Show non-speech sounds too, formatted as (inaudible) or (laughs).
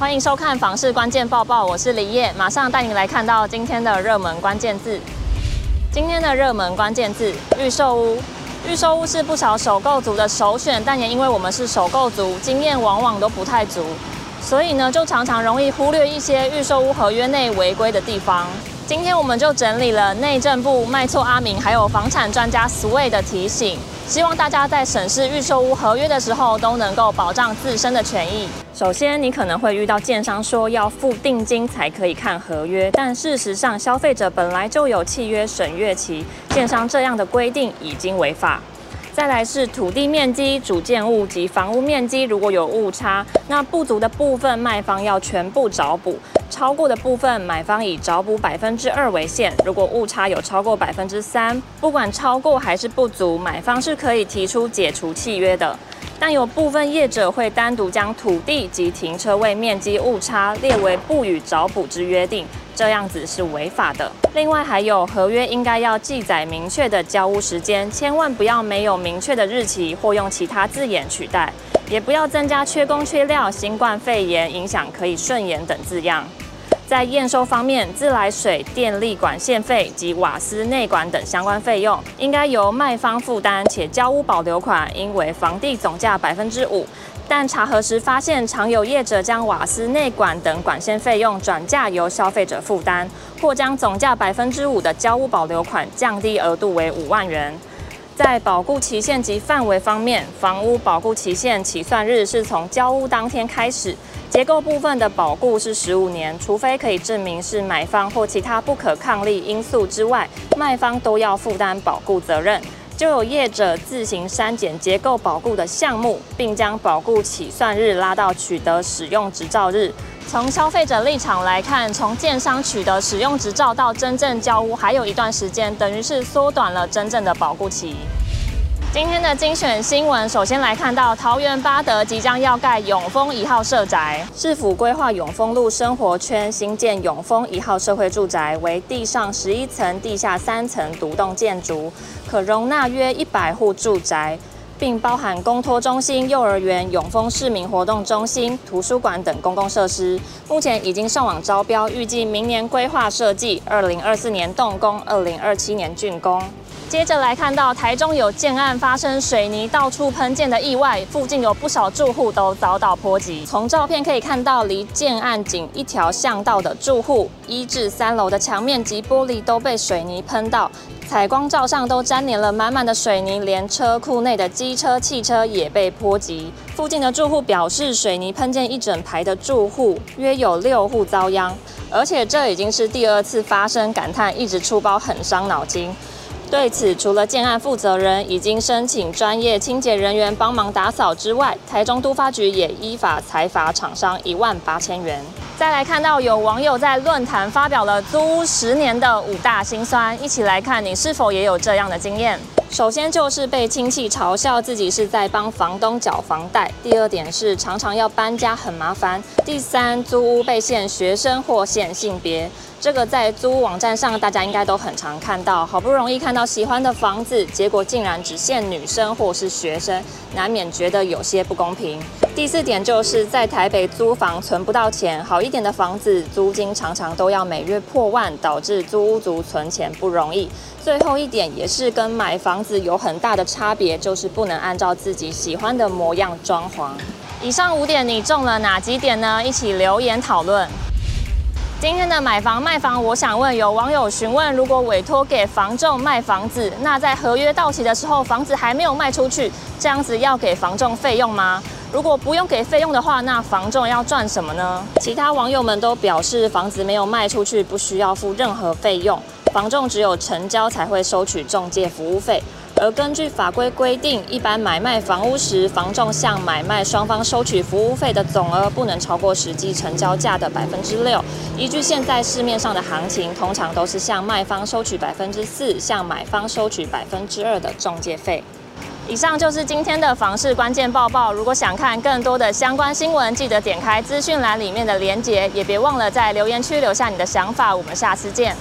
欢迎收看房市关键报报，我是李叶，马上带您来看到今天的热门关键字。今天的热门关键字：预售屋。预售屋是不少首购族的首选，但也因为我们是首购族，经验往往都不太足，所以呢，就常常容易忽略一些预售屋合约内违规的地方。今天我们就整理了内政部、卖错阿明还有房产专家 Sway 的提醒，希望大家在审视预售屋合约的时候都能够保障自身的权益。首先，你可能会遇到建商说要付定金才可以看合约，但事实上，消费者本来就有契约审阅期，建商这样的规定已经违法。再来是土地面积、主建物及房屋面积，如果有误差，那不足的部分卖方要全部找补，超过的部分买方以找补百分之二为限。如果误差有超过百分之三，不管超过还是不足，买方是可以提出解除契约的。但有部分业者会单独将土地及停车位面积误差列为不予找补之约定，这样子是违法的。另外还有合约应该要记载明确的交屋时间，千万不要没有明确的日期或用其他字眼取代，也不要增加缺工缺料、新冠肺炎影响可以顺延等字样。在验收方面，自来水、电力管线费及瓦斯内管等相关费用，应该由卖方负担，且交屋保留款应为房地总价百分之五。但查核时发现，常有业者将瓦斯内管等管线费用转嫁由消费者负担，或将总价百分之五的交屋保留款降低额度为五万元。在保固期限及范围方面，房屋保固期限起算日是从交屋当天开始。结构部分的保固是十五年，除非可以证明是买方或其他不可抗力因素之外，卖方都要负担保固责任。就有业者自行删减结构保固的项目，并将保固起算日拉到取得使用执照日。从消费者立场来看，从建商取得使用执照到真正交屋还有一段时间，等于是缩短了真正的保固期。今天的精选新闻，首先来看到桃园八德即将要盖永丰一号社宅，市府规划永丰路生活圈新建永丰一号社会住宅，为地上十一层、地下三层独栋建筑，可容纳约一百户住宅，并包含公托中心、幼儿园、永丰市民活动中心、图书馆等公共设施。目前已经上网招标，预计明年规划设计，二零二四年动工，二零二七年竣工。接着来看到台中有建案发生水泥到处喷溅的意外，附近有不少住户都遭到波及。从照片可以看到，离建案仅一条巷道的住户，一至三楼的墙面及玻璃都被水泥喷到，采光罩上都粘黏了满满的水泥，连车库内的机车、汽车也被波及。附近的住户表示，水泥喷溅一整排的住户，约有六户遭殃，而且这已经是第二次发生，感叹一直出包很伤脑筋。对此，除了建案负责人已经申请专业清洁人员帮忙打扫之外，台中都发局也依法裁罚厂商一万八千元。再来看到有网友在论坛发表了租屋十年的五大辛酸，一起来看你是否也有这样的经验。首先就是被亲戚嘲笑自己是在帮房东缴房贷，第二点是常常要搬家很麻烦，第三租屋被限学生或限性别。这个在租屋网站上，大家应该都很常看到。好不容易看到喜欢的房子，结果竟然只限女生或是学生，难免觉得有些不公平。第四点就是在台北租房存不到钱，好一点的房子租金常常都要每月破万，导致租屋族存钱不容易。最后一点也是跟买房 (laughs) 子有很大的差别，就是不能按照自己喜欢的模样装潢。以上五点你中了哪几点呢？一起留言讨论。今天的买房卖房，我想问有网友询问：如果委托给房仲卖房子，那在合约到期的时候，房子还没有卖出去，这样子要给房仲费用吗？如果不用给费用的话，那房仲要赚什么呢？其他网友们都表示，房子没有卖出去，不需要付任何费用，房仲只有成交才会收取中介服务费。而根据法规规定，一般买卖房屋时，房仲向买卖双方收取服务费的总额不能超过实际成交价的百分之六。依据现在市面上的行情，通常都是向卖方收取百分之四，向买方收取百分之二的中介费。以上就是今天的房市关键报报。如果想看更多的相关新闻，记得点开资讯栏里面的连结，也别忘了在留言区留下你的想法。我们下次见。